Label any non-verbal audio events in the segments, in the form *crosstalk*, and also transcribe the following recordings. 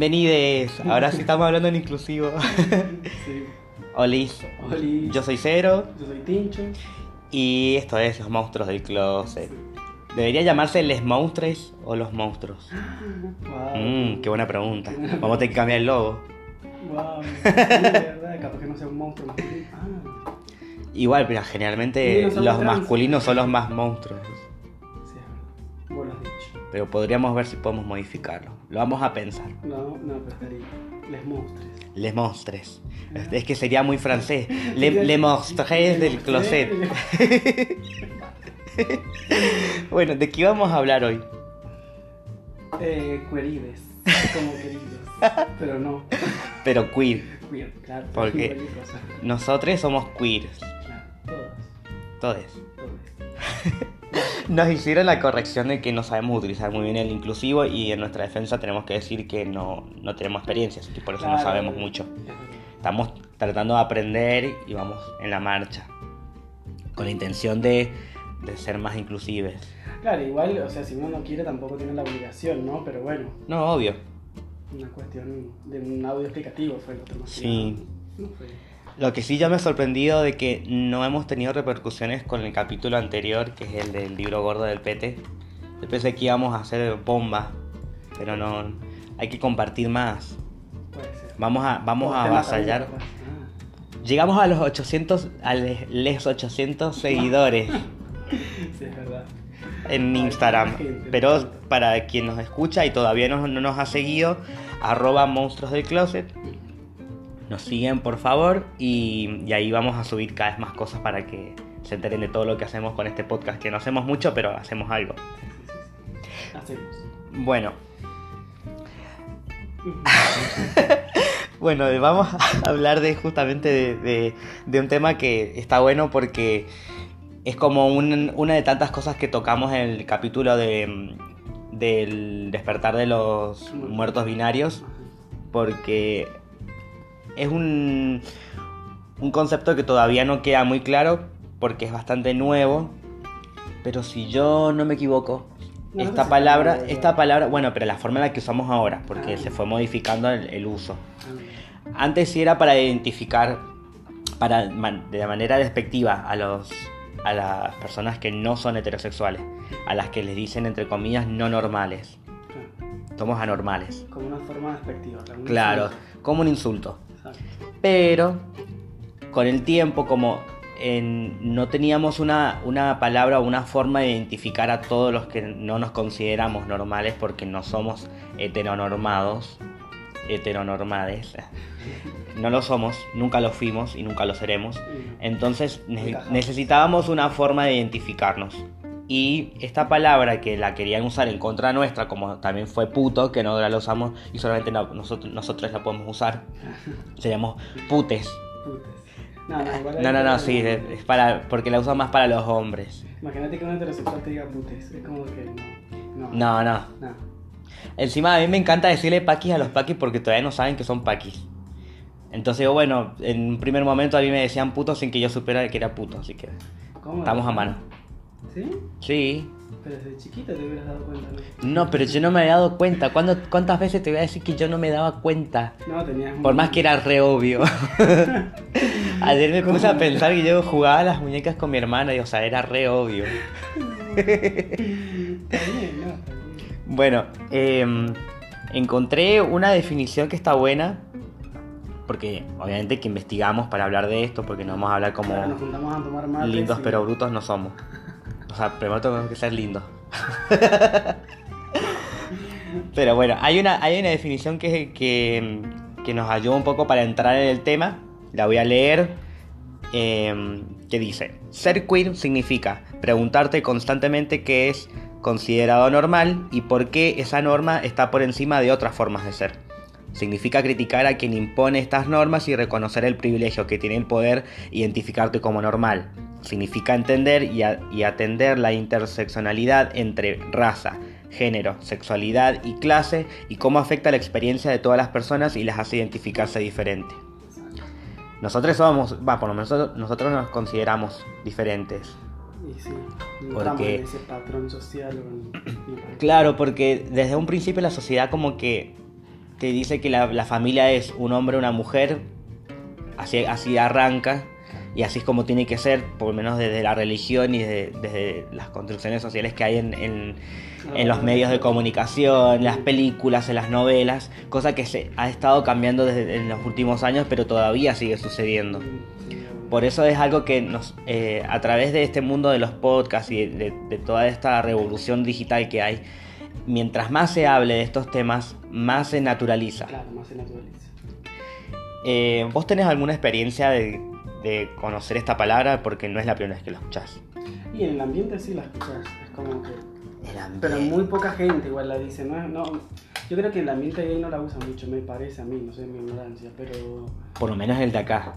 Bienvenidos. *laughs* Ahora sí estamos hablando en inclusivo. Sí. Olis. Oli. Yo soy Cero Yo soy Tincho. y esto es Los Monstruos del Closet. ¿Debería llamarse Les Monstruos o Los Monstruos? Wow. Mmm, qué buena pregunta. Vamos a tener que cambiar el logo. Wow. *laughs* Sí, de verdad, capaz que no sea un monstruo masculino. Ah, Igual, pero Sí, generalmente no los trans. masculinos son los más monstruos. Pero podríamos ver si podemos modificarlo. Lo vamos a pensar. No, no, pero estaría. Les monstruos. Les Monstres. Es que sería muy francés. *laughs* Le, le Monstres del Closet. *laughs* Bueno, ¿de qué vamos a hablar hoy? Eh, querides. Como queridos. *laughs* Pero no. Pero queer. Queer, claro. ¿Por qué? cualquier cosa. Nosotros somos queers. Claro, todos. Todos. Todos. Nos hicieron la corrección de que no sabemos utilizar muy bien el inclusivo y en nuestra defensa tenemos que decir que no, no tenemos experiencias y por eso no sabemos mucho. Estamos tratando de aprender y vamos en la marcha. Con la intención de, de ser más inclusives. Claro, igual, o sea, si uno no quiere tampoco tiene la obligación, ¿no? Pero bueno, No, obvio. una cuestión de un audio explicativo fue lo otro más que Sí. No fue. Lo que sí ya me ha sorprendido de que no hemos tenido repercusiones con el capítulo anterior, que es el del libro gordo del Pete. Yo pensé que íbamos a hacer bomba, pero no. Hay que compartir más. Puede ser. Vamos a, vamos a avasallar. capaz. Ah, Llegamos a los 800, a les les 800 *laughs* seguidores sí, es verdad. en Instagram. Pero para quien nos escucha y todavía no, no nos ha seguido, arroba monstruos del closet. Nos siguen por favor y, y ahí vamos a subir cada vez más cosas para que se enteren de todo lo que hacemos con este podcast, que no hacemos mucho, pero hacemos algo. Hacemos. Bueno, *laughs* bueno, vamos a hablar de justamente de, de- de un tema que está bueno porque es como un- una de tantas cosas que tocamos en el capítulo de, del despertar de los muertos binarios, porque es un, un concepto que todavía no queda muy claro porque es bastante nuevo, pero si yo no me equivoco, No, esta palabra, esta palabra, bueno, pero la forma en la que usamos ahora, porque Ah. se fue modificando el, el uso. Ah, Antes sí era para identificar para, de manera despectiva a los a las personas que no son heterosexuales, a las que les dicen entre comillas no normales. Somos anormales. Como una forma despectiva. claro, un Claro, insulto. como un insulto. Pero con el tiempo, como en- no teníamos una, una palabra o una forma de identificar a todos los que no nos consideramos normales porque no somos heteronormados, heteronormades, *laughs* no lo somos, nunca lo fuimos y nunca lo seremos. Entonces ne- necesitábamos una forma de identificarnos. Y esta palabra que la querían usar en contra nuestra, como también fue puto, que no la usamos y solamente la- nosotros, nosotros la podemos usar, *laughs* seríamos putes. Putas. No, no, igual No, no, no, sí, es para, porque la usan más para los hombres. Imagínate que un heterosexual te diga putes. Es como que no. No. No, no. no. Encima a mí me encanta decirle paquis a los paquis porque todavía no saben que son paquis. Entonces, bueno, en un primer momento a mí me decían puto sin que yo supiera que era puto, así que ¿Cómo? estamos a mano. ¿Sí? Sí. Pero desde chiquita te hubieras dado cuenta, ¿no? No, pero yo no me había dado cuenta. ¿Cuándo- ¿Cuántas veces te voy a decir que yo no me daba cuenta? No, tenías Por más que era re obvio. *laughs* Ayer me puse a pensar que yo jugaba a las muñecas con mi hermana y, o sea, era re obvio. *laughs* Bueno, em, encontré una definición que está buena. Porque obviamente que investigamos para hablar de esto, porque no vamos a hablar como Ahora nos juntamos a tomar mates lindos pero brutos no somos. O sea, primero tenemos que ser lindos. *laughs* pero bueno, hay una, hay una definición que, que, nos ayuda un poco para entrar en el tema. La voy a leer. em, que dice, ser queer significa preguntarte constantemente qué es considerado normal y por qué esa norma está por encima de otras formas de ser. Significa criticar a quien impone estas normas y reconocer el privilegio que tiene el poder identificarte como normal. Significa entender y, a- y atender la interseccionalidad entre raza, género, sexualidad y clase y cómo afecta la experiencia de todas las personas y las hace identificarse diferente. Nosotros somos, va, por lo menos nosotros, nos consideramos diferentes. Y sí, no Porque- en ese patrón social. *clears throat* Claro, porque desde un principio la sociedad como que te dice que la, la familia es un hombre, una mujer, así, así arranca, y así es como tiene que ser, por lo menos desde la religión y desde, desde las construcciones sociales que hay en, en- en los medios de comunicación, en las películas, en las novelas, cosa que se ha estado cambiando desde en los últimos años, pero todavía sigue sucediendo. Por eso es algo que nos, eh, a través de este mundo de los podcasts y de, de toda esta revolución digital que hay, mientras más se hable de estos temas, más se naturaliza. Claro, más se naturaliza. Eh, ¿Vos tenés alguna experiencia de, de conocer esta palabra? Porque no es la primera vez que lo escuchás. Y en el ambiente sí la escuchas, es como que... Pero muy poca gente igual la dice, ¿no? no yo creo que el ambiente gay no la usa mucho, me parece a mí, no sé mi ignorancia, pero Por lo menos el de acá.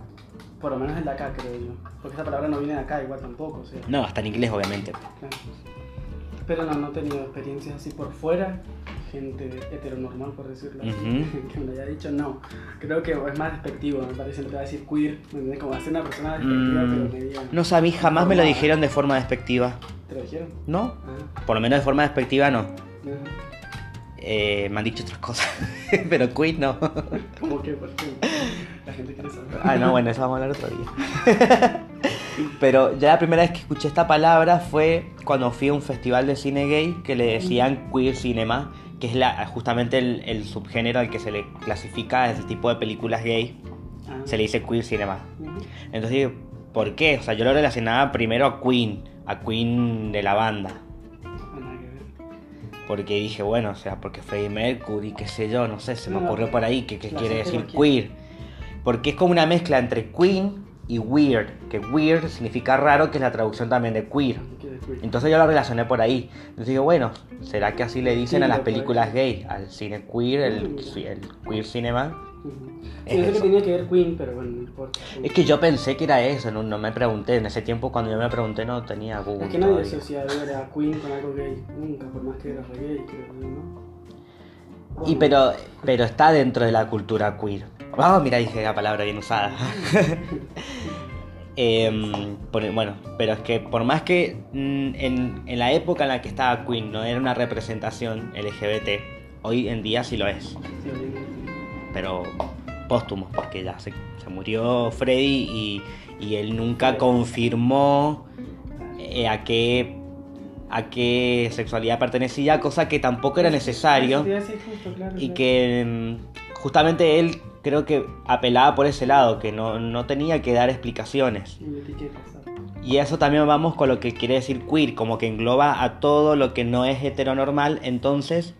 por lo menos el de acá creo yo. Porque esa palabra no viene de acá igual tampoco, o sea. No, hasta en inglés obviamente. claro. Pero no, no he tenido experiencias así por fuera, gente heteronormal por decirlo así, Ujú. *laughs* que me lo haya dicho, no. Creo que es más despectivo, me parece, no te va a decir queer, ¿me entiendes? Como hacer una persona despectiva, Mm, pero media... no sé, a mí jamás me lo dijeron de forma despectiva. ¿Te lo dijeron? ¿No? Ah, Por lo menos de forma despectiva no. Eh, me han dicho otras cosas. *laughs* pero queen no. *laughs* ¿Cómo que? ¿Por qué? La gente quiere saber. Ah, no, bueno, eso vamos a hablar otro día. Pero ya la primera vez que escuché esta palabra fue cuando fui a un festival de cine gay que le decían queer cinema, que es la, justamente el, el subgénero al que se le clasifica ese tipo de películas gay. Ah. Se le dice queer cinema. Entonces digo, ¿por qué? O sea, yo lo relacionaba primero a Queen, a Queen de la banda. Porque dije, bueno, o sea, porque Freddie Mercury, qué sé yo, no sé, se me No, ocurrió por ahí que, que quiere decir queer. Porque es como una mezcla entre Queen y weird, que weird significa raro, que es la traducción también de queer. Entonces yo lo relacioné por ahí. Entonces digo, bueno, ¿será que así le dicen a las películas gay? Al cine queer, el, queer cinema. Es Sí, sé que tenía que ver Queen, pero bueno, no importa. Es que yo pensé que era eso, no, no me pregunté. En ese tiempo cuando yo me pregunté no tenía Google. Es que nadie todavía. asocia ver a Queen con algo gay. Nunca, por más que era re gay, creo ¿no? Y pero, pero está dentro de la cultura queer. Oh, mira, dije la palabra bien usada. *laughs* Em, por- bueno, pero es que por más que mm, en, en la época en la que estaba Queen no era una representación LGBT, hoy en día sí lo es. Pero póstumo, porque ya se, se murió Freddy y, y él nunca confirmó eh, a qué a qué sexualidad pertenecía, cosa que tampoco era necesario. Y que justamente él creo que apelaba por ese lado, que no, no tenía que dar explicaciones. Y eso también vamos con lo que quiere decir queer, como que engloba a todo lo que no es heteronormal, entonces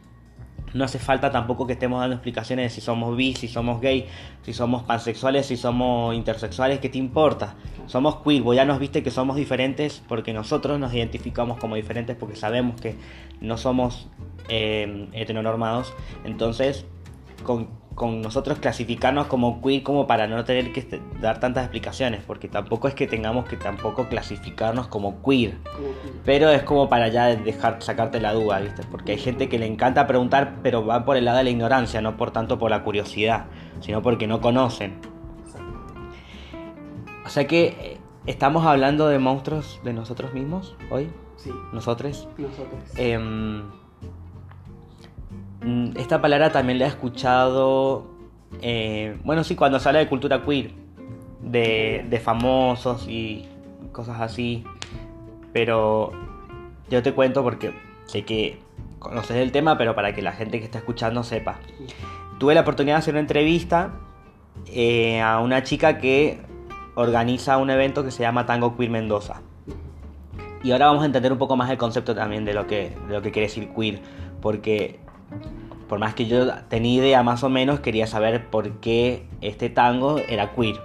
no hace falta tampoco que estemos dando explicaciones de si somos bi, si somos gay, si somos pansexuales, si somos intersexuales, ¿qué te importa? Somos queer, vos ya nos viste que somos diferentes porque nosotros nos identificamos como diferentes porque sabemos que no somos eh, heteronormados, entonces con, con nosotros clasificarnos como queer como para no tener que este- dar tantas explicaciones, porque tampoco es que tengamos que tampoco clasificarnos como queer. Pero es como para ya dejar sacarte la duda, ¿viste? Porque hay gente que le encanta preguntar, pero va por el lado de la ignorancia, no por tanto por la curiosidad, sino porque no conocen. O sea que eh, estamos hablando de monstruos de nosotros mismos hoy, Sí, nosotros. nosotros. Em, esta palabra también la he escuchado, eh, bueno, sí, cuando se habla de cultura queer, de, de famosos y cosas así, pero yo te cuento porque sé que conoces el tema, pero para que la gente que está escuchando sepa. Tuve la oportunidad de hacer una entrevista eh, a una chica que organiza un evento que se llama Tango Queer Mendoza. Y ahora vamos a entender un poco más el concepto también de lo que, de lo que quiere decir queer, porque por más que yo tenía idea más o menos, quería saber por qué este tango era queer.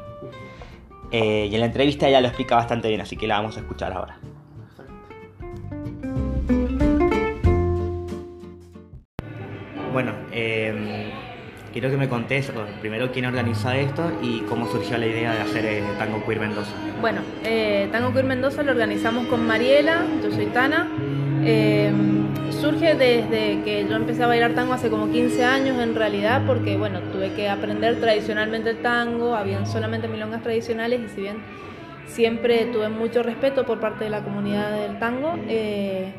Eh, y en la entrevista ella lo explica bastante bien, así que la vamos a escuchar ahora. Bueno, eh, quiero que me contés bueno, primero quién organiza esto y cómo surgió la idea de hacer eh, Tango Queer Mendoza. Bueno, eh, Tango Queer Mendoza lo organizamos con Mariela, yo soy Tana. Surge desde que yo empecé a bailar tango hace como 15 años en realidad, porque bueno, tuve que aprender tradicionalmente el tango, habían solamente milongas tradicionales y si bien siempre tuve mucho respeto por parte de la comunidad del tango, eh,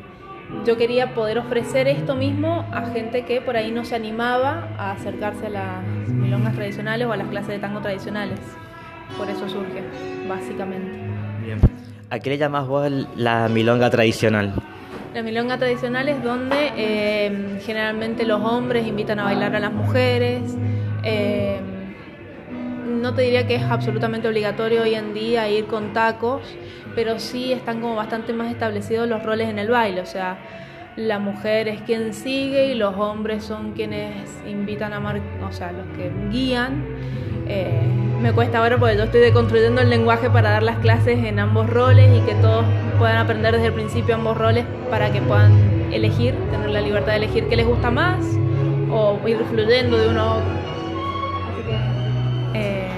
yo quería poder ofrecer esto mismo a gente que por ahí no se animaba a acercarse a las milongas tradicionales o a las clases de tango tradicionales. Por eso surge, básicamente. Bien. ¿A qué le llamas vos la milonga tradicional? La milonga tradicional es donde eh, generalmente los hombres invitan a bailar a las mujeres. Eh, no te diría que es absolutamente obligatorio hoy en día ir con tacos, pero sí están como bastante más establecidos los roles en el baile, o sea, la mujer es quien sigue y los hombres son quienes invitan a mar o sea, los que guían. Eh, me cuesta ahora porque yo estoy deconstruyendo el lenguaje para dar las clases en ambos roles y que todos puedan aprender desde el principio ambos roles para que puedan elegir, tener la libertad de elegir qué les gusta más o ir fluyendo de uno a otro. Eh,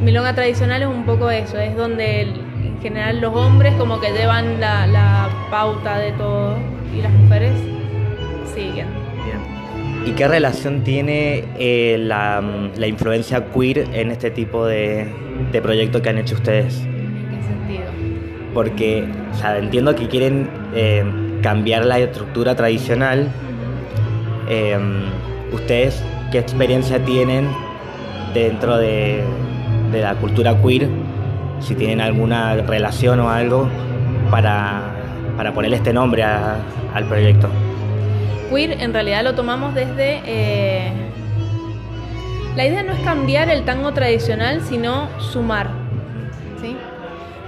milonga tradicional es un poco eso, es donde en general los hombres como que llevan la, pauta de todo y las mujeres siguen. ¿Y qué relación tiene eh, la, influencia queer en este tipo de, de proyecto que han hecho ustedes? ¿En qué sentido? Porque entiendo que quieren eh, cambiar la estructura tradicional. ¿Ustedes qué experiencia tienen dentro de, la cultura queer, si tienen alguna relación o algo para, para ponerle este nombre al proyecto. Queer en realidad lo tomamos desde... Eh, la idea no es cambiar el tango tradicional, sino sumar.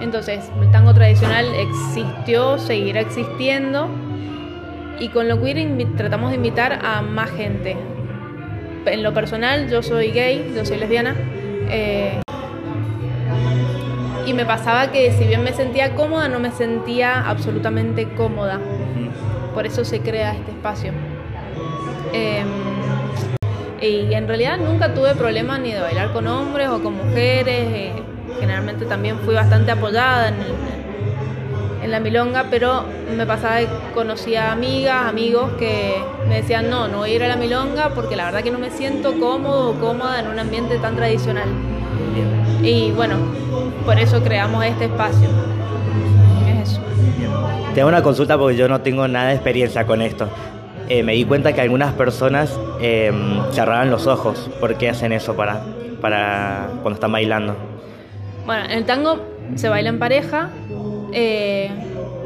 Entonces, el tango tradicional existió, seguirá existiendo, y con lo queer tratamos de invitar a más gente, en lo personal, yo soy gay, yo soy lesbiana. Eh, y me pasaba que si bien me sentía cómoda, no me sentía absolutamente cómoda. Por eso se crea este espacio. Em, y en realidad nunca tuve problemas ni de bailar con hombres o con mujeres. Eh, generalmente también fui bastante apoyada en, en la milonga, pero me pasaba que conocía amigas, amigos que me decían, no, no voy a ir a la milonga porque la verdad que no me siento cómodo o cómoda en un ambiente tan tradicional. Y bueno, por eso creamos este espacio. Eso. Tengo una consulta porque yo no tengo nada de experiencia con esto. Eh, me di cuenta que algunas personas eh, cerraban los ojos. ¿Por qué hacen eso para, para cuando están bailando? Bueno, en el tango se baila en pareja, eh,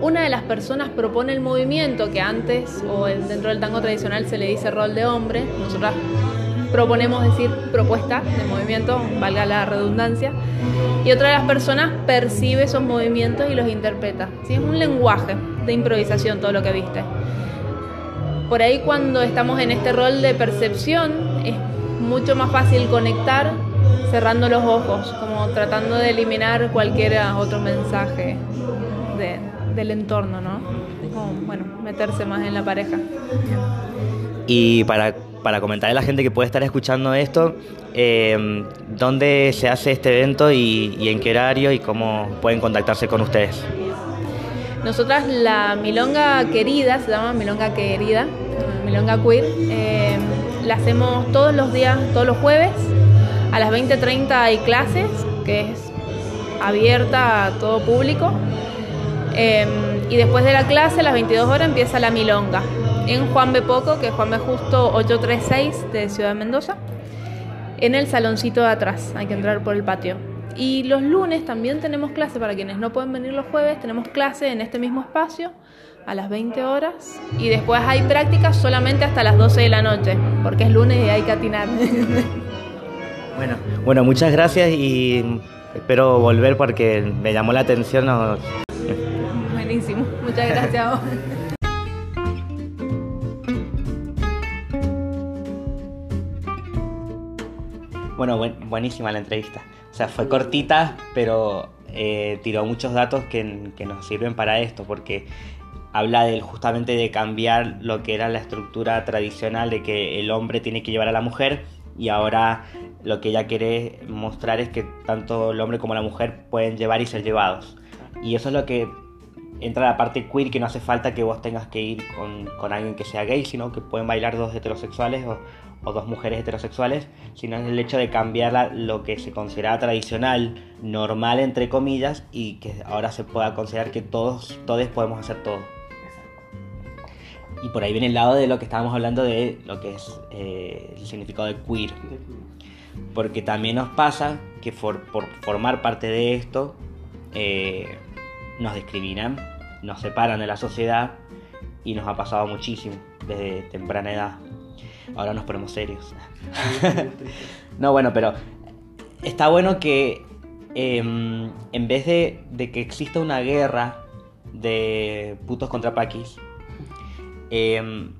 una de las personas propone el movimiento que antes o dentro del tango tradicional se le dice rol de hombre, nosotras proponemos decir propuesta de movimiento, valga la redundancia, y otra de las personas percibe esos movimientos y los interpreta. ¿sí? Es un lenguaje de improvisación todo lo que viste. Por ahí cuando estamos en este rol de percepción es mucho más fácil conectar cerrando los ojos, como tratando de eliminar cualquier otro mensaje del entorno, ¿no? como, bueno, meterse más en la pareja. Y para, para comentarle a la gente que puede estar escuchando esto, eh, ¿dónde se hace este evento y, en qué horario y cómo pueden contactarse con ustedes? Nosotras la Milonga Querida, se llama Milonga Querida, Milonga Queer, eh, la hacemos todos los días, todos los jueves, a las 20.30 hay clases, que es abierta a todo público. Em, y después de la clase, a las 22 horas, empieza la milonga en Juan B. Poco, que es Juan B. Justo 836 de Ciudad de Mendoza, en el saloncito de atrás. Hay que entrar por el patio. Y los lunes también tenemos clase, para quienes no pueden venir los jueves, tenemos clase en este mismo espacio a las 20 horas. Y después hay prácticas solamente hasta las 12 de la noche, porque es lunes y hay que atinar. *laughs* Bueno, bueno, muchas gracias y espero volver porque me llamó la atención. Buenísimo, muchas gracias *laughs* Bueno, buenísima la entrevista. O sea, fue cortita, pero eh, tiró muchos datos que, que, nos sirven para esto, porque habla del, justamente de cambiar lo que era la estructura tradicional de que el hombre tiene que llevar a la mujer y ahora lo que ella quiere mostrar es que tanto el hombre como la mujer pueden llevar y ser llevados. Y eso es lo que entra la parte queer, que no hace falta que vos tengas que ir con, alguien que sea gay, sino que pueden bailar dos heterosexuales o, dos mujeres heterosexuales, sino es el hecho de cambiar lo que se consideraba tradicional, normal entre comillas, y que ahora se pueda considerar que todos, todos podemos hacer todo. Y por ahí viene el lado de lo que estábamos hablando de lo que es eh, el significado de queer. Porque también nos pasa que por, por formar parte de esto eh, nos discriminan, nos separan de la sociedad y nos ha pasado muchísimo desde temprana edad. Ahora nos ponemos serios. *laughs* no, bueno, pero está bueno que em, en vez de, de, que exista una guerra de putos contra paquis, em,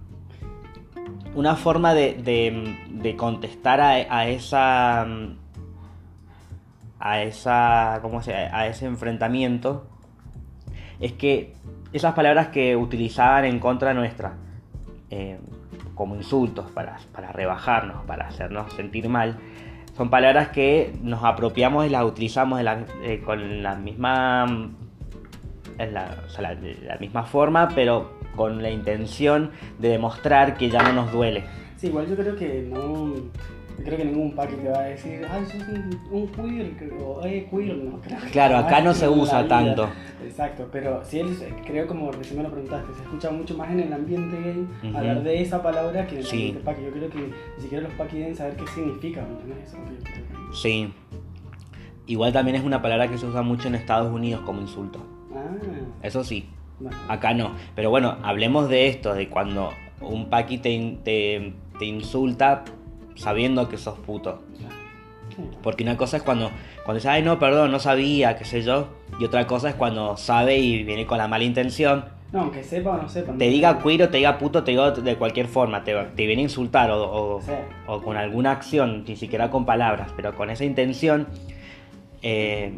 una forma de, de, de contestar a, a, esa a esa ¿cómo se, a ese enfrentamiento es que esas palabras que utilizaban en contra nuestra eh, como insultos para, para, rebajarnos, para hacernos sentir mal, son palabras que nos apropiamos y las utilizamos eh, con la misma, la, o sea, la, la misma forma, pero con la intención de demostrar que ya no nos duele. Sí, igual yo creo que no creo que ningún paqui te va a decir, ay, sos un, un queer, o ay, queer, no. Creo *laughs* claro, acá no se usa tanto. Exacto, pero si él, creo como recién me lo preguntaste, se escucha mucho más en el ambiente gay uh -huh. hablar de esa palabra que en el sí. ambiente paqui. Yo creo que ni siquiera los paqui deben saber qué significa, ¿no? Eso, sí. Igual también es una palabra que se usa mucho en Estados Unidos como insulto. Ah. Eso sí. Bueno. Acá no. Pero bueno, hablemos de esto, de cuando un paqui te, te, te insulta sabiendo que sos puto. Porque una cosa es cuando, cuando dice, ay no, perdón, no sabía, qué sé yo. Y otra cosa es cuando sabe y viene con la mala intención. No, aunque sepa o no sepa. Te diga queer te diga puto, te diga de cualquier forma. Te, te viene a insultar o, o, sí. o, con alguna acción, ni siquiera con palabras, pero con esa intención eh,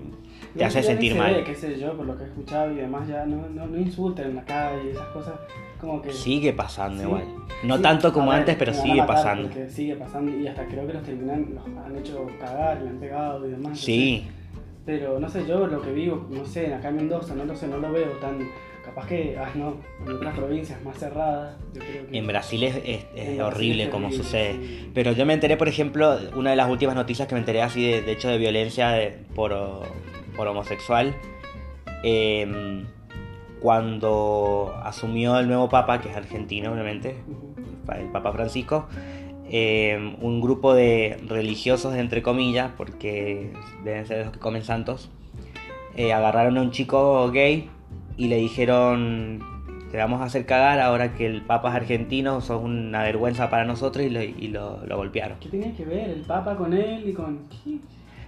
te hace sentir mal. Ve, qué sé yo, por lo que he escuchado y demás, ya no, no, no insulten en la calle y esas cosas. Como que... Sigue pasando ¿Sí? igual. No sí, tanto como ver, antes, pero sigue pasando. Sigue pasando y hasta creo que los terminan, los han hecho cagar, le han pegado y demás. Sí. Pero no sé, yo lo que vivo, no sé, acá en Mendoza, no lo sé, no lo veo tan. Capaz que, ah, no, en otras provincias más cerradas. Yo creo que en Brasil es, es, es horrible es como sucede. Sí. Pero yo me enteré, por ejemplo, una de las últimas noticias que me enteré así, de, de hecho, de violencia de, por, por homosexual. Eh, cuando asumió el nuevo Papa, que es argentino obviamente, el Papa Francisco, eh, un grupo de religiosos, entre comillas, porque deben ser los que comen santos, eh, agarraron a un chico gay y le dijeron, te vamos a hacer cagar ahora que el Papa es argentino, sos una vergüenza para nosotros y lo, y lo, lo golpearon. ¿Qué tenía que ver el Papa con él y con...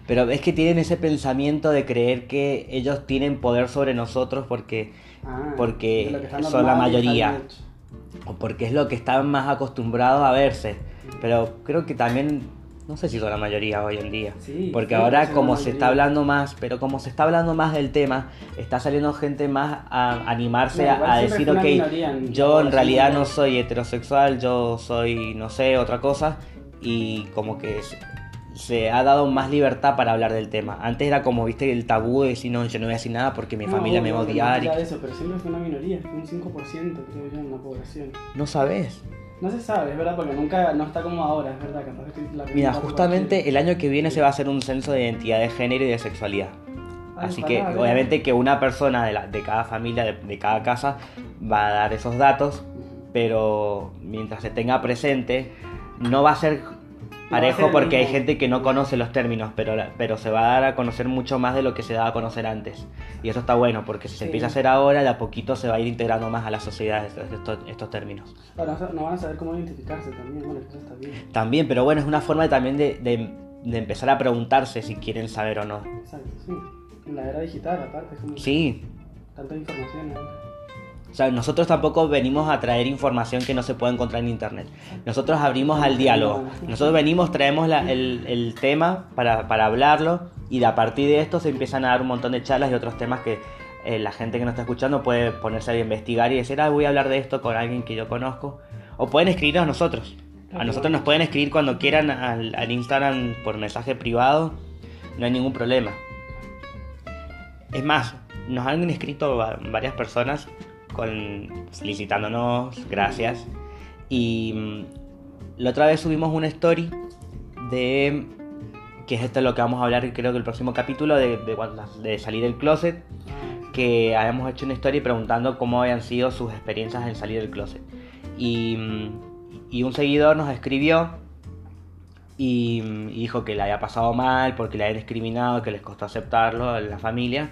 Pero es que tienen ese pensamiento de creer que ellos tienen poder sobre nosotros porque, ah, porque son la mayoría. O porque es lo que están más acostumbrados a verse. Pero creo que también, no sé si son la mayoría hoy en día. Sí, porque sí, ahora como se está hablando más, pero como se está hablando más del tema, está saliendo gente más a animarse no, a, a decir, ok, en yo en realidad no soy heterosexual, yo soy, no sé, otra cosa. Y como que se ha dado más libertad para hablar del tema. Antes era como, viste, el tabú de decir, no, yo no voy a decir nada porque mi no, familia me va a no, odiar. No, eso, pero siempre fue una minoría, fue un 5% creo yo en la población. ¿No sabes? No se sabe, es verdad, porque nunca, no está como ahora, es verdad. Capaz que la Mira, justamente el año que viene se va a hacer un censo de identidad de género y de sexualidad. Ay, Así que obviamente que una persona de, la, de cada familia, de, de cada casa, va a dar esos datos, pero mientras se tenga presente, no va a ser parejo porque hay gente que no conoce los términos, pero, pero se va a dar a conocer mucho más de lo que se daba a conocer antes. Y eso está bueno, porque si se Sí. empieza a hacer ahora, de a poquito se va a ir integrando más a la sociedad estos, estos, términos. Ahora no, no van a saber cómo identificarse también, bueno, eso está bien. También, pero bueno, es una forma de, también de, de, de empezar a preguntarse si quieren saber o no. Exacto, sí. En la era digital, aparte, es como Sí, tanta información ahora. O sea, nosotros tampoco venimos a traer información que no se puede encontrar en internet. Nosotros abrimos al diálogo. Nosotros venimos, traemos la- el, el tema para, para hablarlo y de a partir de esto se empiezan a dar un montón de charlas y otros temas que eh, la gente que nos está escuchando puede ponerse a investigar y decir, ah, voy a hablar de esto con alguien que yo conozco. O pueden escribirnos a nosotros. A nosotros nos pueden escribir cuando quieran al, al Instagram por mensaje privado. No hay ningún problema. Es más, nos han escrito va- varias personas con felicitándonos, gracias. Y mm, la otra vez subimos una story de que es esto es lo que vamos a hablar creo que el próximo capítulo de, de, de salir del closet que habíamos hecho una story preguntando cómo habían sido sus experiencias en salir del closet Y, mm, y un seguidor nos escribió y, mm, y dijo que le había pasado mal porque le habían discriminado, que les costó aceptarlo en la familia,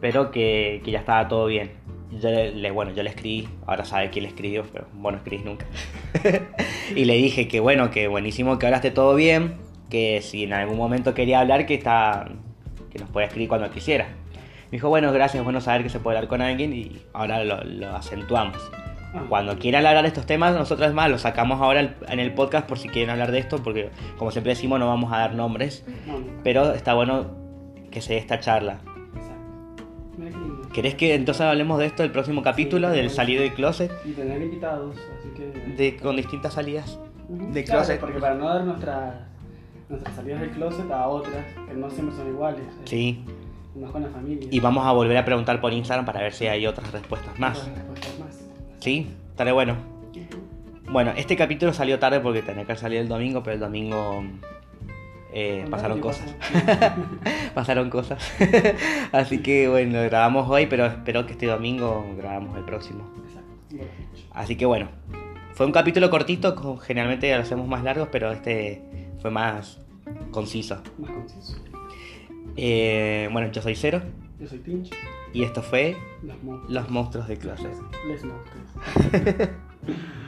pero que, que ya estaba todo bien. Yo le, bueno, yo le escribí, ahora sabe quién le escribió, pero vos no escribís nunca. *laughs* y le dije que bueno, que buenísimo que ahora esté todo bien, que si en algún momento quería hablar, que está que nos puede escribir cuando quisiera. Me dijo, bueno, gracias, bueno saber que se puede hablar con alguien y ahora lo, lo acentuamos. Ah, Cuando quieran hablar de estos temas, nosotros más, los sacamos ahora en el podcast por si quieren hablar de esto, porque como siempre decimos, no vamos a dar nombres, no, no, pero está bueno que se dé esta charla. ¿Querés que entonces hablemos de esto el próximo capítulo, Sí, del salir del closet, Y tener invitados, así que. de, con distintas salidas? De claro, closet. Porque para no dar nuestras, nuestras salidas del closet a otras, que no siempre son iguales. eh, Sí, con la familia. y vamos a volver a preguntar por Instagram para ver si hay otras respuestas más. Otras respuestas más. Sí, estaré bueno. Bueno, este capítulo salió tarde porque tenía que salir el domingo, pero el domingo eh, pasaron ¿Qué cosas. *laughs* pasaron cosas. *laughs* Así que bueno, grabamos hoy, pero espero que este domingo grabamos el próximo. Así que bueno, fue un capítulo cortito, co- generalmente lo hacemos más largos, pero este fue más conciso. Más conciso. Eh, bueno, yo soy Cero Yo soy Tinch. y esto fue Los monstruos. Los Monstruos de Closet. Les monstruos. *laughs*